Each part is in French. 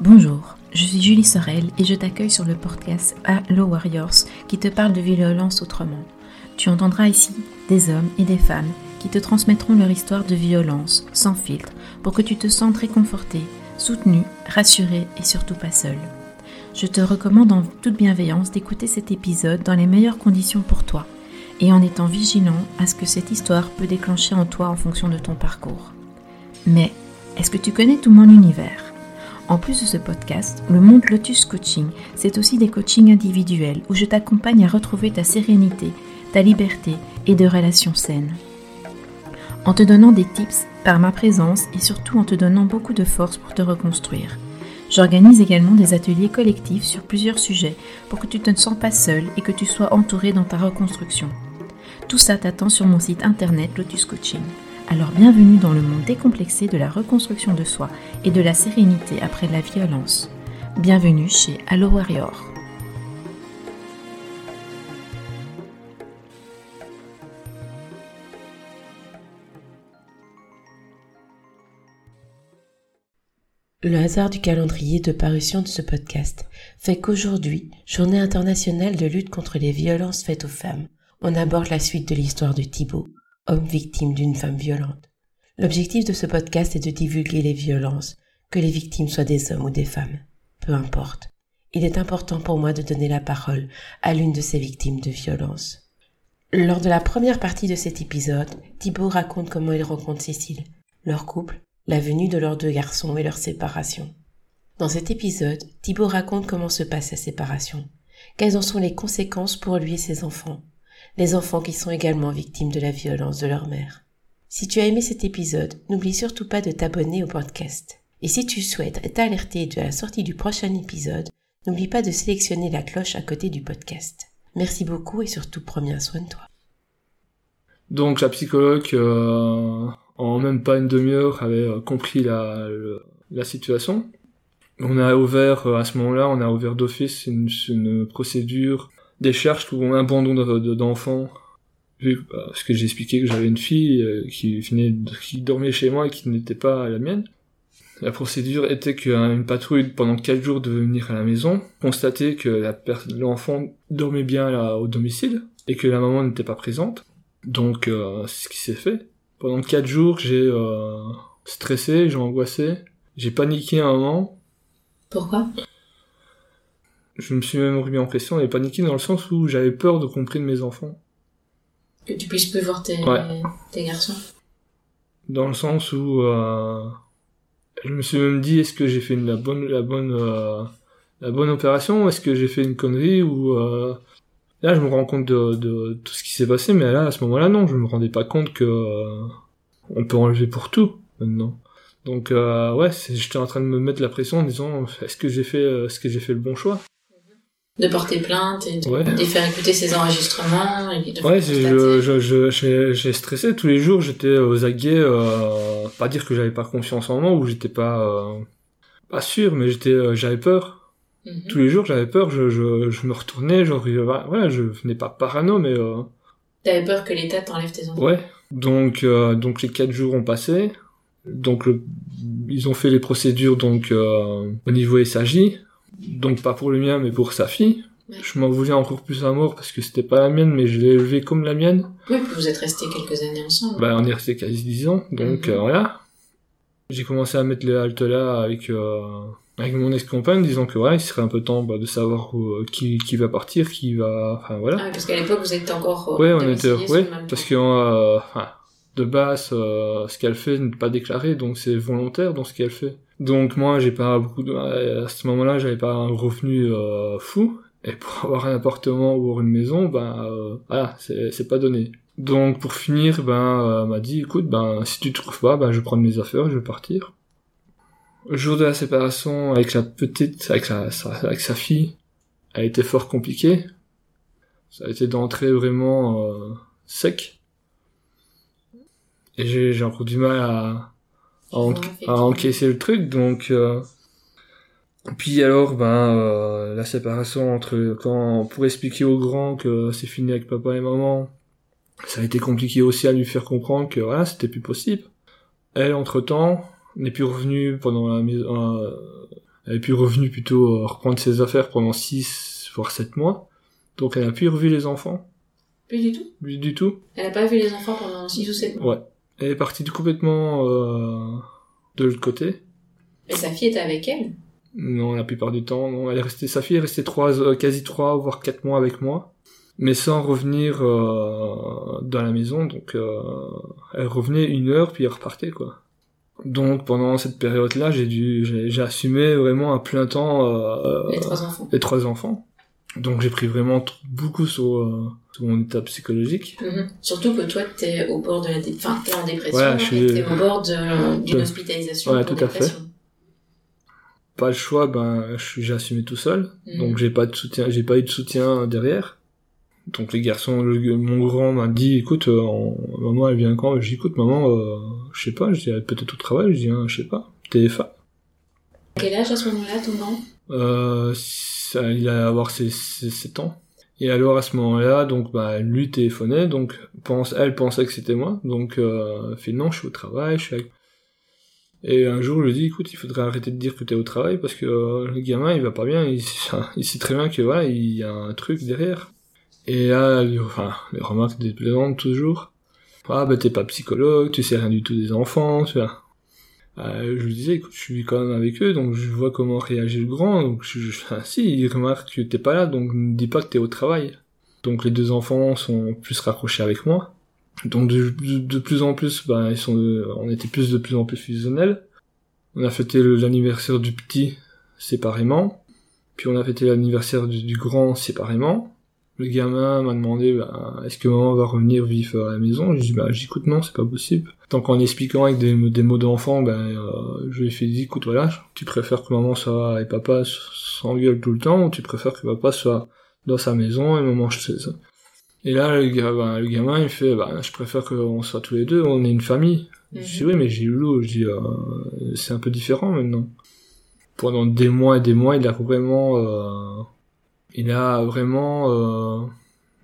Bonjour, je suis Julie Sorel et je t'accueille sur le podcast Hello Warriors qui te parle de violence autrement. Tu entendras ici des hommes et des femmes qui te transmettront leur histoire de violence sans filtre pour que tu te sentes réconforté, soutenu, rassuré et surtout pas seul. Je te recommande en toute bienveillance d'écouter cet épisode dans les meilleures conditions pour toi et en étant vigilant à ce que cette histoire peut déclencher en toi en fonction de ton parcours. Mais est-ce que tu connais tout mon univers en plus de ce podcast, le monde Lotus Coaching, c'est aussi des coachings individuels où je t'accompagne à retrouver ta sérénité, ta liberté et de relations saines. En te donnant des tips par ma présence et surtout en te donnant beaucoup de force pour te reconstruire. J'organise également des ateliers collectifs sur plusieurs sujets pour que tu ne te sens pas seul et que tu sois entouré dans ta reconstruction. Tout ça t'attend sur mon site internet Lotus Coaching. Alors bienvenue dans le monde décomplexé de la reconstruction de soi et de la sérénité après la violence. Bienvenue chez Allo Warrior. Le hasard du calendrier de parution de ce podcast fait qu'aujourd'hui, journée internationale de lutte contre les violences faites aux femmes, on aborde la suite de l'histoire de Thibaut, homme victime d'une femme violente. L'objectif de ce podcast est de divulguer les violences, que les victimes soient des hommes ou des femmes. Peu importe. Il est important pour moi de donner la parole à l'une de ces victimes de violences. Lors de la première partie de cet épisode, Thibault raconte comment il rencontre Cécile, leur couple, la venue de leurs deux garçons et leur séparation. Dans cet épisode, Thibault raconte comment se passe sa séparation, quelles en sont les conséquences pour lui et ses enfants, les enfants qui sont également victimes de la violence de leur mère. Si tu as aimé cet épisode, n'oublie surtout pas de t'abonner au podcast. Et si tu souhaites être alerté de la sortie du prochain épisode, n'oublie pas de sélectionner la cloche à côté du podcast. Merci beaucoup et surtout prends bien soin de toi. Donc la psychologue, euh, en même pas une demi-heure, avait euh, compris la, situation. On a ouvert, euh, à ce moment-là, on a ouvert d'office une procédure des charges un abandon d'enfants. Parce que j'ai expliqué que j'avais une fille euh, qui venait, qui dormait chez moi et qui n'était pas la mienne. La procédure était qu'une patrouille pendant quatre jours devait venir à la maison, constater que l'enfant dormait bien là, au domicile et que la maman n'était pas présente. Donc euh, c'est ce qui s'est fait. Pendant quatre jours, j'ai euh, stressé, j'ai angoissé, j'ai paniqué un moment. Pourquoi? Je me suis même remis en question et paniqué dans le sens où j'avais peur de comprendre mes enfants. Que tu puisses plus voir tes, tes garçons. Dans le sens où euh, je me suis même dit est-ce que j'ai fait la bonne la bonne euh, la bonne opération est-ce que j'ai fait une connerie ou euh... là je me rends compte de, de tout ce qui s'est passé mais là à ce moment-là non je me rendais pas compte que euh, on peut enlever pour tout maintenant. Donc euh, ouais j'étais en train de me mettre la pression en disant est-ce que j'ai fait euh, est-ce que j'ai fait le bon choix? De porter plainte et de, faire écouter ses enregistrements. Et de ouais, je, je, j'ai stressé tous les jours. J'étais aux aguets. Euh, pas dire que j'avais pas confiance en moi ou j'étais pas euh, pas sûr, mais j'étais euh, j'avais peur. Mhm. Tous les jours, j'avais peur. Je, je, je me retournais. Genre, ouais, je venais pas parano, mais. Euh... T'avais peur que l'État t'enlève tes enfants. Ouais. Donc euh, donc les quatre jours ont passé. Donc le, ils ont fait les procédures donc euh, au niveau SAJ donc pas pour le mien, mais pour sa fille. Je m'en voulais encore plus à mort parce que c'était pas la mienne, mais je l'ai élevée comme la mienne. Oui, vous êtes restés quelques années ensemble. Bah, on est restés quasi dix ans, donc mhm. euh, voilà. J'ai commencé à mettre les haltes là avec euh, avec mon ex-compagne, disant que ouais, il serait un peu temps bah, de savoir euh, qui qui va partir, qui va, enfin voilà. Ah, parce qu'à l'époque vous étiez encore. ouais, on était, ouais, parce que enfin, de base, ce qu'elle fait n'est pas déclaré, donc c'est volontaire dans ce qu'elle fait. Donc moi, j'ai pas beaucoup de... à ce moment-là, j'avais pas un revenu euh, fou. Et pour avoir un appartement ou une maison, ben euh, voilà, c'est pas donné. Donc pour finir, ben euh, m'a dit, écoute, ben si tu trouves pas, ben je prendre mes affaires, je vais partir. Le jour de la séparation avec la petite, avec, sa, avec sa fille, a été fort compliqué. Ça a été d'entrer vraiment euh, sec. Et j'ai encore du mal à, à, encaisser le truc donc euh... puis alors ben euh, la séparation entre quand pour expliquer aux grands que c'est fini avec papa et maman ça a été compliqué aussi à lui faire comprendre que voilà c'était plus possible elle entre temps n'est plus revenue pendant la maison euh, Elle est puis revenue plutôt euh, reprendre ses affaires pendant 6 voire 7 mois. Donc elle a plus revu les enfants. Plus du tout Plus du tout. Elle a pas vu les enfants pendant 6 ou 7 mois Ouais. Elle est partie complètement euh, de l'autre côté. Et sa fille était avec elle? Non, la plupart du temps, non. Elle est restée, sa fille est restée trois, euh, quasi trois, voire quatre mois avec moi, mais sans revenir euh, dans la maison. Donc, euh, elle revenait une heure puis elle repartait quoi. Donc pendant cette période-là, j'ai dû, j'ai, assumé vraiment à plein temps euh, Les trois enfants. les trois enfants. Donc j'ai pris vraiment beaucoup sur, euh, sur mon état psychologique. Mhm. Surtout que toi, t'es au bord de la dé... enfin, t'es en dépression Ouais, je t'es au bord de- d'une Ouais. hospitalisation Ouais, pour tout à fait. Pas le choix, ben j'ai assumé tout seul. Mhm. Donc j'ai pas de soutien, j'ai pas eu de soutien derrière. Donc les garçons, le- mon grand m'a dit, écoute, euh, maman elle vient quand? Je dis, écoute maman, euh, je sais pas, je dis, peut-être au travail, je dis, hein, je sais pas, TFA. Quel âge à ce moment-là, ton grand? Euh, ça, il allait avoir ses, ses 7 ans. Et alors à ce moment-là, donc bah lui téléphonait, donc pense, elle pensait que c'était moi, donc euh, fait non, je suis au travail, je suis. Et un jour, je lui dis, écoute, il faudrait arrêter de dire que t'es au travail parce que euh, le gamin, il va pas bien, il, il sait très bien que voilà, il y a un truc derrière. Et là, enfin, les remarques déplaisantes toujours. Ah bah t'es pas psychologue, tu sais rien du tout des enfants, tu vois. Euh, je lui disais, écoute, je suis quand même avec eux, donc je vois comment réagit le grand, donc je, je- ah, si, il remarque que t'es pas là, donc ne dis pas que t'es au travail. Donc les deux enfants sont plus raccrochés avec moi. Donc de, de, plus en plus, bah, ils sont, on était plus de plus en plus fusionnels. On a fêté l'anniversaire du petit séparément, puis on a fêté l'anniversaire du grand séparément. Le gamin m'a demandé, bah, est-ce que maman va revenir vivre à la maison? Je dis, bah, j'écoute non, c'est pas possible. Donc en expliquant avec des, des mots d'enfant, ben, euh, je lui ai fait écoute, voilà, tu préfères que maman soit et papa s'engueule tout le temps, ou tu préfères que papa soit dans sa maison et maman chez ça. Et là, le, gars, ben, le gamin, il fait, bah, je préfère qu'on soit tous les deux, on est une famille. Je dis, oui, mais j'ai eu l'eau, je dis, euh, c'est un peu différent maintenant. Pendant des mois et des mois, il a vraiment, euh, il a vraiment euh,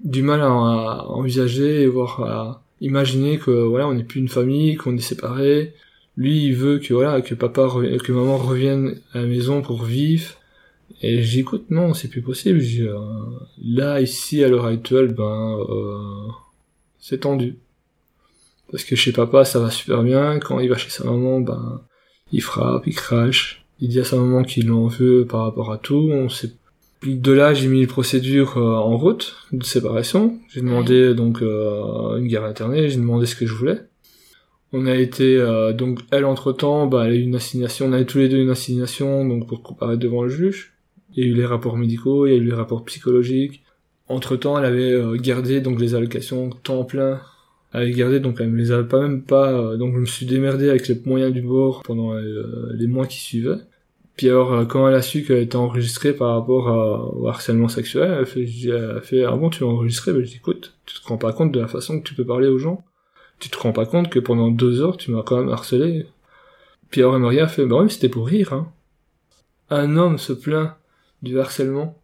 du mal à, envisager et voir à imaginer que voilà on n'est plus une famille qu'on est séparés. Lui il veut que voilà que papa que maman revienne à la maison pour vivre. Et j'écoute non c'est plus possible. Euh, là ici à l'heure actuelle ben euh, c'est tendu. Parce que chez papa ça va super bien. Quand il va chez sa maman ben il frappe il crache. Il dit à sa maman qu'il en veut par rapport à tout. On sait de là, j'ai mis les procédures euh, en route de séparation. J'ai demandé donc euh, une garde alternée, j'ai demandé ce que je voulais. On a été euh, donc elle entre temps, bah elle a eu une assignation, on avait tous les deux une assignation donc pour comparaître devant le juge. Il y a eu les rapports médicaux, il y a eu les rapports psychologiques. Entre temps, elle avait gardé donc les allocations temps plein. Elle avait gardé donc elle me les avait pas même pas euh, donc je me suis démerdé avec les moyens du bord pendant les mois qui suivaient. Puis alors, euh, quand elle a su qu'elle était enregistrée par rapport à- au harcèlement sexuel, elle fait, elle fait, ah bon, tu l'as enregistrée? Ben, je dis, écoute, tu te rends pas compte de la façon que tu peux parler aux gens? Tu te rends pas compte que pendant deux heures, tu m'as quand même harcelé? Puis alors, Maria fait, bah mais c'était pour rire, hein. Un homme se plaint du harcèlement.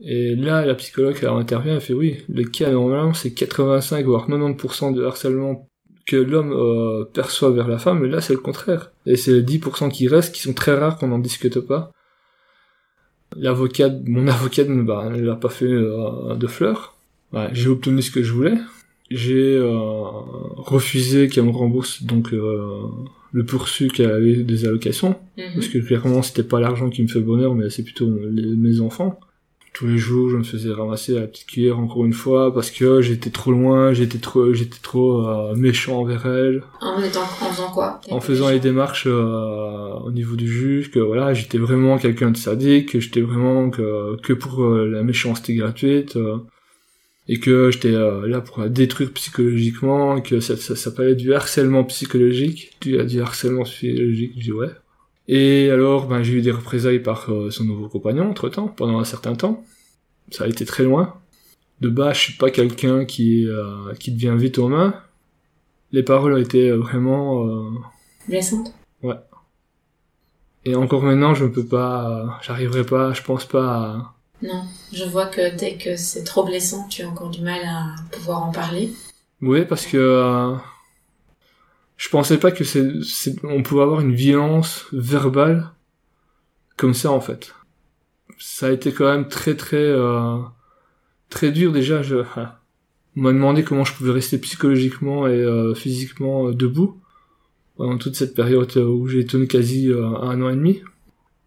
Et là, la psychologue, elle intervient, elle fait, oui, le cas, normalement, c'est 85 voire 90% de harcèlement que l'homme euh, perçoit vers la femme, là c'est le contraire. Et c'est les 10% qui restent, qui sont très rares qu'on n'en discute pas. L'avocat, mon avocate, bah, elle a pas fait euh, de fleurs. Ouais, j'ai obtenu ce que je voulais. J'ai euh, refusé qu'elle me rembourse donc euh, le poursu qu'elle avait des allocations, Mhm. parce que clairement c'était pas l'argent qui me fait bonheur, mais c'est plutôt les- mes enfants. Tous les jours, je me faisais ramasser à la petite cuillère encore une fois parce que j'étais trop loin, j'étais trop, j'étais trop euh, méchant envers elle, En, étant, en faisant quoi? En faisant les démarches euh, au niveau du juge, que voilà, j'étais vraiment quelqu'un de sadique, que j'étais vraiment que, que pour euh, la méchanceté gratuite, et que j'étais là pour la détruire psychologiquement, que ça, ça s'appelait du harcèlement psychologique, du, du harcèlement psychologique, je dis ouais. Et alors, ben, j'ai eu des représailles par euh, son nouveau compagnon, entre-temps, pendant un certain temps. Ça a été très loin. De bas, je suis pas quelqu'un qui, euh, qui devient vite aux mains. Les paroles ont été vraiment... euh, Blessante Et encore maintenant, je ne peux pas... J'arriverai pas, je pense pas à... Non. Je vois que dès que c'est trop blessant, tu as encore du mal à pouvoir en parler. Oui, parce que... euh, je pensais pas que c'est, on pouvait avoir une violence verbale comme ça en fait. Ça a été quand même très très euh, très dur déjà. Je, on m'a demandé comment je pouvais rester psychologiquement et euh, physiquement euh, debout pendant toute cette période où j'ai tenu quasi un an et demi.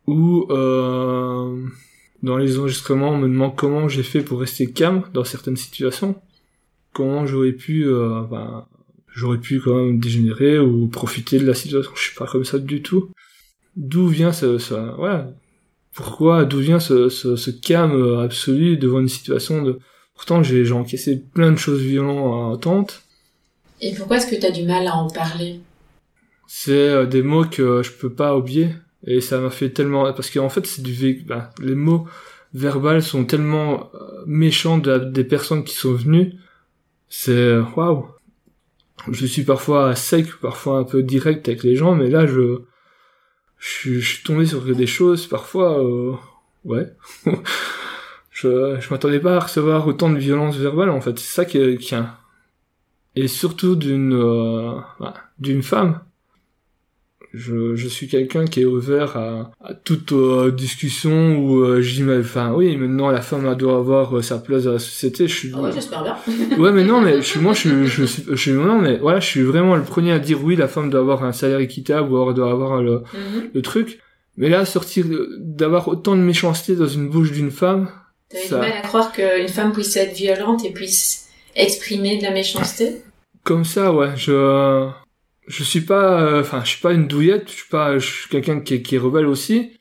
Ou dans les enregistrements, on me demande comment j'ai fait pour rester calme dans certaines situations. Comment j'aurais pu, ben, j'aurais pu quand même dégénérer ou profiter de la situation. Je suis pas comme ça du tout. D'où vient ce, ce ouais, pourquoi, d'où vient ce, ce, ce, calme absolu devant une situation de... Pourtant, j'ai encaissé plein de choses violentes. Et pourquoi est-ce que tu as du mal à en parler? C'est euh, des mots que je peux pas oublier. Et ça m'a fait tellement... Parce qu'en fait, c'est du... Ben, les mots verbaux sont tellement euh, méchants de, des personnes qui sont venues. C'est... Waouh Je suis parfois sec, parfois un peu direct avec les gens, mais là, je je, suis tombé sur des choses parfois euh, ouais. Je je m'attendais pas à recevoir autant de violence verbale en fait. C'est ça qui, qui et surtout d'une euh, bah, d'une femme je, je suis quelqu'un qui est ouvert à, à toute euh, discussion où euh, enfin oui maintenant la femme doit avoir euh, sa place dans la société je suis ah ouais j'espère bien. Ouais mais non mais je suis moi je suis je suis, je suis non mais voilà je suis vraiment le premier à dire oui la femme doit avoir un salaire équitable ou doit avoir le, mhm. le truc. Mais là sortir d'avoir autant de méchanceté dans une bouche d'une femme t'avais ça... du mal à croire qu'une femme puisse être violente et puisse exprimer de la méchanceté? Comme ça ouais je je suis pas, euh, enfin, je suis pas une douillette, je suis pas, je suis quelqu'un qui, qui est rebelle aussi.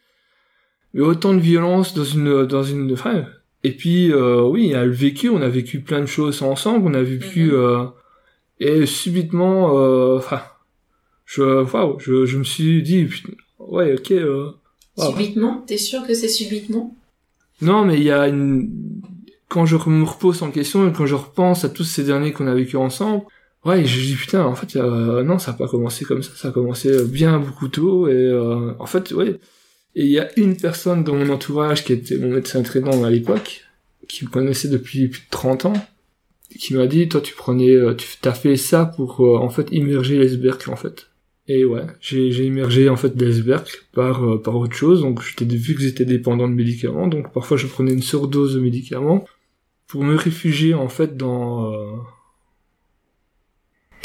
Mais autant de violence dans une, dans une, enfin, et puis, euh, oui, il y a le vécu, on a vécu plein de choses ensemble, on a vécu, euh, et subitement, euh, enfin, je, waouh, je, je me suis dit, ouais, ok, euh, Subitement? T'es sûr que c'est subitement? Non, mais il y a une, quand je me repose en question et quand je repense à tous ces derniers qu'on a vécu ensemble, Ouais, je dis putain, en fait, euh, non, ça a pas commencé comme ça, ça a commencé bien beaucoup tôt, et euh, en fait, ouais. Et il y a une personne dans mon entourage qui était mon médecin traitant à l'époque, qui me connaissait depuis plus de 30 ans, qui m'a dit, toi, tu prenais, euh, tu t'as fait ça pour, en fait, immerger l'iceberg, en fait. Et ouais, j'ai, immergé, en fait, l'iceberg par, par autre chose, donc j'étais, vu que j'étais dépendant de médicaments, donc parfois je prenais une surdose de médicaments, pour me réfugier, en fait, dans,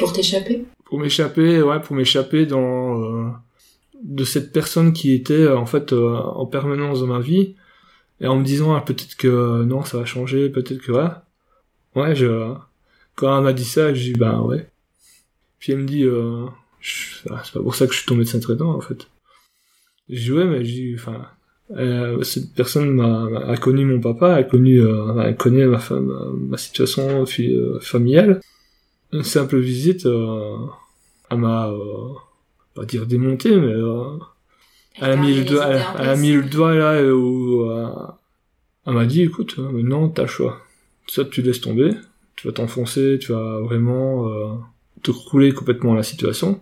pour t'échapper? Pour m'échapper, ouais, pour m'échapper dans euh, de cette personne qui était en fait euh, en permanence dans ma vie et en me disant ah, peut-être que non ça va changer, peut-être que ouais. Ouais, quand elle m'a dit ça, j'ai dit bah ouais. Puis elle me dit euh, ah, c'est pas pour ça que je suis de médecin traitant en fait. J'ai dit ouais mais j'ai enfin euh, cette personne a connu mon papa, a connu, euh, elle connaît ma situation familiale une simple visite euh, elle m'a euh, pas dire démonté mais euh, elle, a mis le doigt elle, a mis le doigt là où elle m'a dit écoute maintenant t'as le choix. Soit tu laisses tomber tu vas t'enfoncer tu vas vraiment te crouler complètement la situation.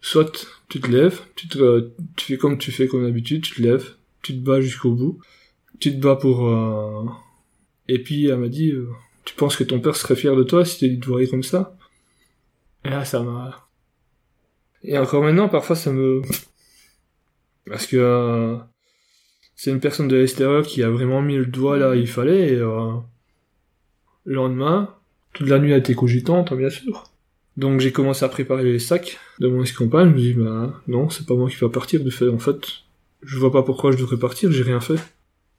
Soit tu te lèves tu te tu fais comme tu fais comme d'habitude tu te lèves tu te bats jusqu'au bout tu te bats pour et puis elle m'a dit tu penses que ton père serait fier de toi si tu te voyais comme ça? Et là, ça m'a... Et encore maintenant, parfois, ça me... Parce que euh, c'est une personne de l'extérieur qui a vraiment mis le doigt là il fallait, et euh, le lendemain, toute la nuit a été cogitante, bien sûr. Donc j'ai commencé à préparer les sacs de mon ex-compagne, je me dis, bah non, c'est pas moi qui va partir, de fait, en fait, je vois pas pourquoi je devrais partir, j'ai rien fait.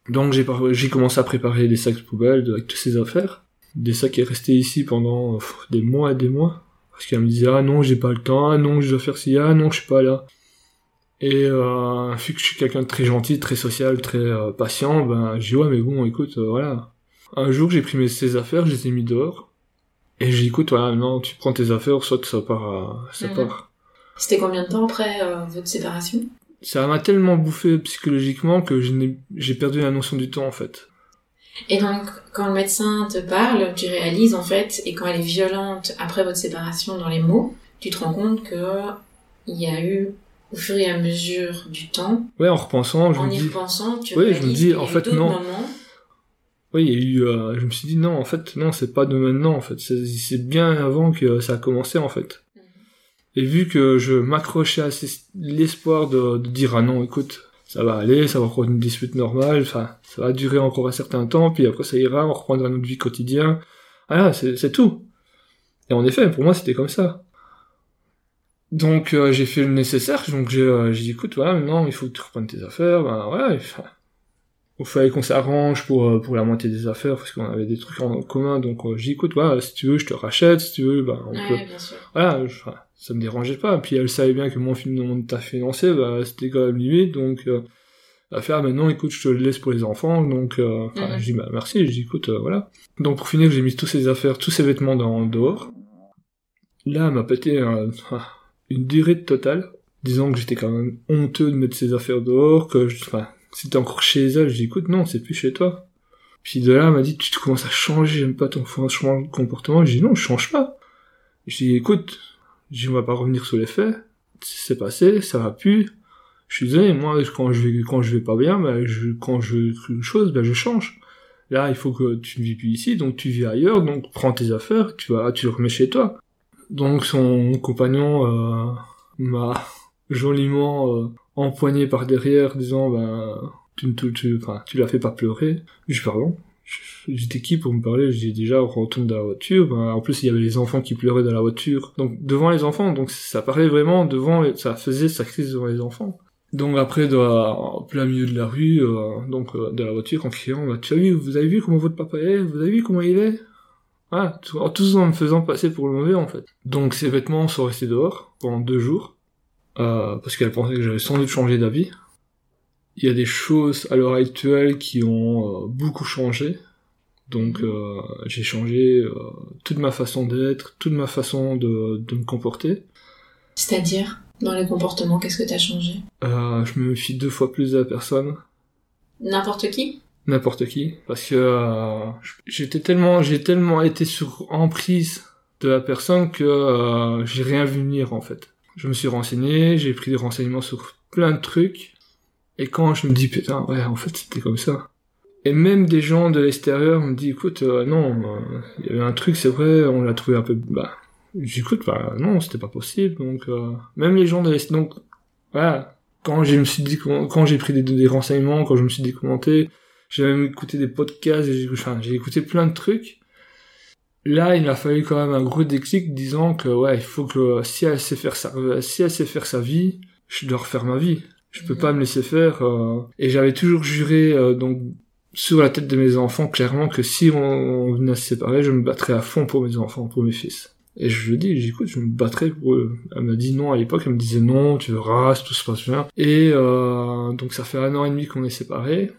Donc j'ai j'ai commencé à préparer des sacs de poubelle avec toutes ces affaires. Des sacs qui est resté ici pendant des mois et des mois. Parce qu'elle me disait, ah non, j'ai pas le temps, ah non, je dois faire ci, ah non, je suis pas là. Et euh, vu que je suis quelqu'un de très gentil, très social, très euh, patient, ben j'ai dit ouais mais bon écoute euh, voilà. Un jour j'ai pris mes ses affaires, je les ai mis dehors et j'ai dit écoute voilà non tu prends tes affaires soit ça part ça mhm. part. C'était combien de temps après euh, votre séparation? Ça m'a tellement bouffé psychologiquement que j'ai perdu la notion du temps en fait. Et donc, quand le médecin te parle, tu réalises en fait, et quand elle est violente après votre séparation dans les mots, tu te rends compte que il y a eu au fur et à mesure du temps. Ouais, en repensant, je en me y dis. repensant, tu ouais, je me dis, en fait, non. Moments. Oui, il y a eu. Euh, je me suis dit non, en fait, non, c'est pas de maintenant, en fait. C'est bien avant que ça a commencé, en fait. Mhm. Et vu que je m'accrochais à l'espoir de, de, dire ah non, écoute, ça va aller, ça va encore une dispute normale, enfin, ça va durer encore un certain temps, puis après ça ira, on reprendra notre vie quotidienne. Voilà, c'est tout. Et en effet, pour moi, c'était comme ça. Donc euh, j'ai fait le nécessaire, donc j'ai euh, dit écoute voilà maintenant il faut que tu reprennes tes affaires, ben voilà, il, fallait qu'on s'arrange pour euh, pour la moitié des affaires parce qu'on avait des trucs en commun, donc j'ai dit écoute voilà si tu veux je te rachète, si tu veux ben on peut, voilà ça me dérangeait pas, puis elle savait bien que mon film t'a financé, bah c'était quand même limite donc l'affaire maintenant écoute je te le laisse pour les enfants donc euh, mm je dis bah merci je dis écoute voilà donc pour finir j'ai mis tous ces affaires tous ces vêtements dans dehors là elle m'a pété un une durée totale, disant que j'étais quand même honteux de mettre ses affaires dehors, que je, enfin, c'était encore chez elle, je dis écoute non, c'est plus chez toi. Puis de là, elle m'a dit tu commences à changer, j'aime pas ton changement de comportement. Je dis non, je change pas. Je dis écoute, je dis on va pas revenir sur les faits, c'est passé, ça va plus. Je suis désolé, moi quand je vais quand je vais pas bien, ben, je, quand je veux une chose, ben je change. Là, il faut que tu ne vis plus ici, donc tu vis ailleurs, donc prends tes affaires, tu vas, tu le remets chez toi. Donc son compagnon euh, m'a joliment euh, empoigné par derrière, disant ben tu tu, tu, enfin, tu la fais pas pleurer. Je pardon. J'étais qui pour me parler? J'ai déjà retourne dans la voiture. Ben, en plus, il y avait les enfants qui pleuraient dans la voiture. Donc devant les enfants, donc ça parlait vraiment devant, ça faisait sa crise devant les enfants. Donc après, de en plein milieu de la rue, euh, donc euh, de la voiture, en criant, bah, tu as vu, vous avez vu comment votre papa est? Vous avez vu comment il est? Ah, tout, tout en me faisant passer pour le mauvais en fait. Donc ces vêtements sont restés dehors pendant deux jours, euh, parce qu'elle pensait que j'avais sans doute changé d'avis. Il y a des choses à l'heure actuelle qui ont euh, beaucoup changé. Donc euh, j'ai changé euh, toute ma façon d'être, toute ma façon de, de me comporter. C'est-à-dire, dans les comportements, qu'est-ce que t'as changé? Je me méfie deux fois plus de la personne. N'importe qui? N'importe qui parce que euh, j'étais tellement j'ai tellement été sur emprise de la personne que euh, j'ai rien vu venir en fait. Je me suis renseigné, j'ai pris des renseignements sur plein de trucs et quand je me dis putain ouais en fait c'était comme ça. Et même des gens de l'extérieur me disent écoute euh, non il y avait un truc c'est vrai on l'a trouvé un peu bah j'écoute bah non c'était pas possible donc même les gens de l'extérieur donc voilà quand je me suis dit quand j'ai pris des, des renseignements quand je me suis documenté j'ai même écouté des podcasts, j'ai écouté plein de trucs. Là, il a fallu quand même un gros déclic disant que ouais, il faut que si elle sait faire sa, si elle sait faire sa vie, je dois refaire ma vie. Je peux pas me laisser faire. Euh, Et j'avais toujours juré euh, donc sur la tête de mes enfants clairement que si on, venait à se séparer, je me battrais à fond pour mes enfants, pour mes fils. Et je lui dis, j'écoute, je me battrais pour eux. Elle m'a dit non à l'époque, elle me disait non, tu verras, tout se passe bien. Et euh, donc ça fait un an et demi qu'on est séparés.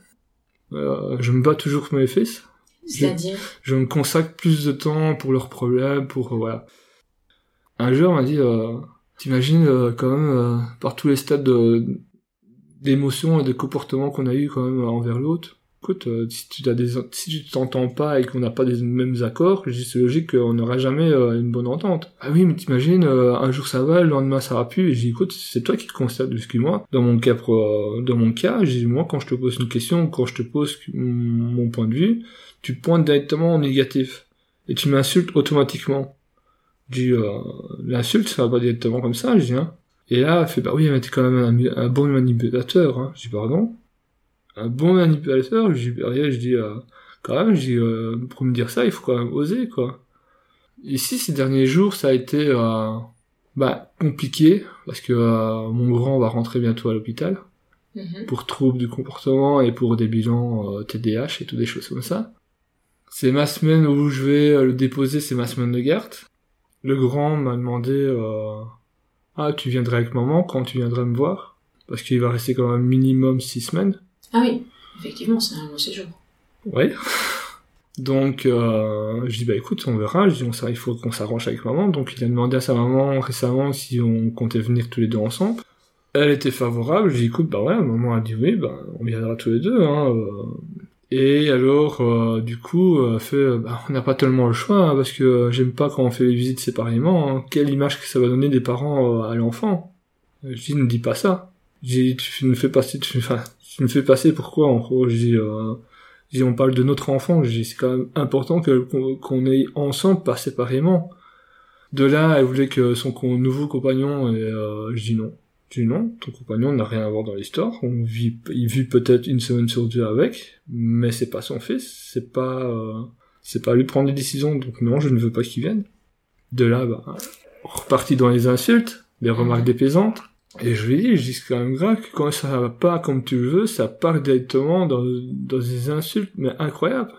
Euh, je me bats toujours pour mes fils. C'est-à-dire je, me consacre plus de temps pour leurs problèmes, pour euh, voilà. Un jour, on m'a dit, euh, t'imagines euh, quand même euh, par tous les stades d'émotions et de comportement qu'on a eu quand même envers l'autre, écoute, euh, si tu as si tu t'entends pas et qu'on n'a pas des mêmes accords, c'est logique qu'on n'aura jamais euh, une bonne entente. Ah oui, mais t'imagines, euh, un jour ça va, le lendemain ça va plus, et dis écoute, c'est toi qui te constate, excuse-moi. Dans mon cas, dans mon cas, dis moi quand je te pose une question, quand je te pose mon point de vue, tu pointes directement en négatif et tu m'insultes automatiquement. Je dis l'insulte ça va pas directement comme ça, je dis hein. Et là, elle fait bah oui, mais t'es quand même un, un bon manipulateur, hein. Je dis pardon? Un bon manipulateur, je dis, je dis euh, quand même, je dis, euh, pour me dire ça, il faut quand même oser, quoi. Ici, ces derniers jours, ça a été euh, bah, compliqué, parce que mon grand va rentrer bientôt à l'hôpital, mhm. pour troubles du comportement et pour des bilans TDAH et toutes des choses comme ça. C'est ma semaine où je vais le déposer, c'est ma semaine de garde. Le grand m'a demandé, ah, tu viendrais avec maman quand tu viendrais me voir Parce qu'il va rester quand même minimum six semaines. Ah oui, effectivement, c'est un long séjour. Ouais. Donc, euh, je dis, bah écoute, on verra. Je dis, on, il faut qu'on s'arrange avec maman. Donc, il a demandé à sa maman récemment si on comptait venir tous les deux ensemble. Elle était favorable. Je dis, écoute, bah ouais, maman a dit oui, bah on viendra tous les deux. Hein, euh. Et alors, euh, du coup, euh, fait, bah, on n'a pas tellement le choix, hein, parce que j'aime pas quand on fait les visites séparément. Hein. Quelle image que ça va donner des parents à l'enfant? Je dis, ne dis pas ça. J'ai tu ne fais pas, tu, enfin, tu me fais passer pourquoi en gros? Je dis, euh, on parle de notre enfant je c'est quand même important qu'on ait ensemble pas séparément de là elle voulait que son nouveau compagnon et euh, je dis non Tu non, ton compagnon n'a rien à voir dans l'histoire. On vit, il vit peut-être une semaine sur deux avec, mais c'est pas son fils, c'est pas, euh, c'est pas lui prendre des décisions. Donc non, je ne veux pas qu'il vienne. De là, bah, reparti dans les insultes, les remarques dépaisantes. Et je lui dis, je dis quand même grave que quand ça va pas comme tu le veux, ça part directement dans, dans des insultes, mais incroyables.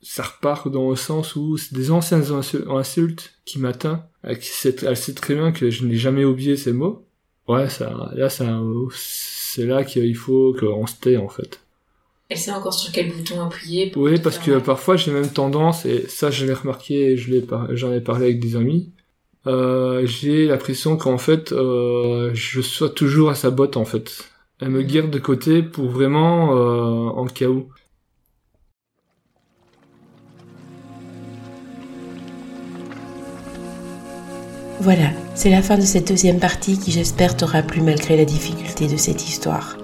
Ça repart dans le sens où c'est des anciennes insultes qui m'atteignent. Elle sait très bien que je n'ai jamais oublié ces mots ouais, ça, là, c'est là qu'il faut qu'on se tait, en fait. Elle sait encore sur quel bouton appuyer. oui, parce que parfois j'ai même tendance, et ça je l'ai remarqué, j'en ai parlé avec des amis, euh, j'ai l'impression qu'en fait, euh, je sois toujours à sa botte en fait. Elle me garde de côté pour vraiment euh, en cas où. Voilà, c'est la fin de cette deuxième partie qui j'espère t'aura plu malgré la difficulté de cette histoire.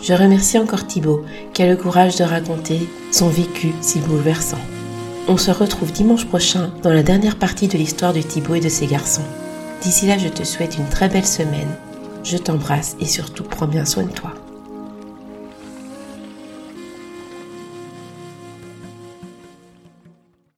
Je remercie encore Thibaut qui a le courage de raconter son vécu si bouleversant. On se retrouve dimanche prochain dans la dernière partie de l'histoire de Thibaut et de ses garçons. D'ici là, je te souhaite une très belle semaine. Je t'embrasse et surtout prends bien soin de toi.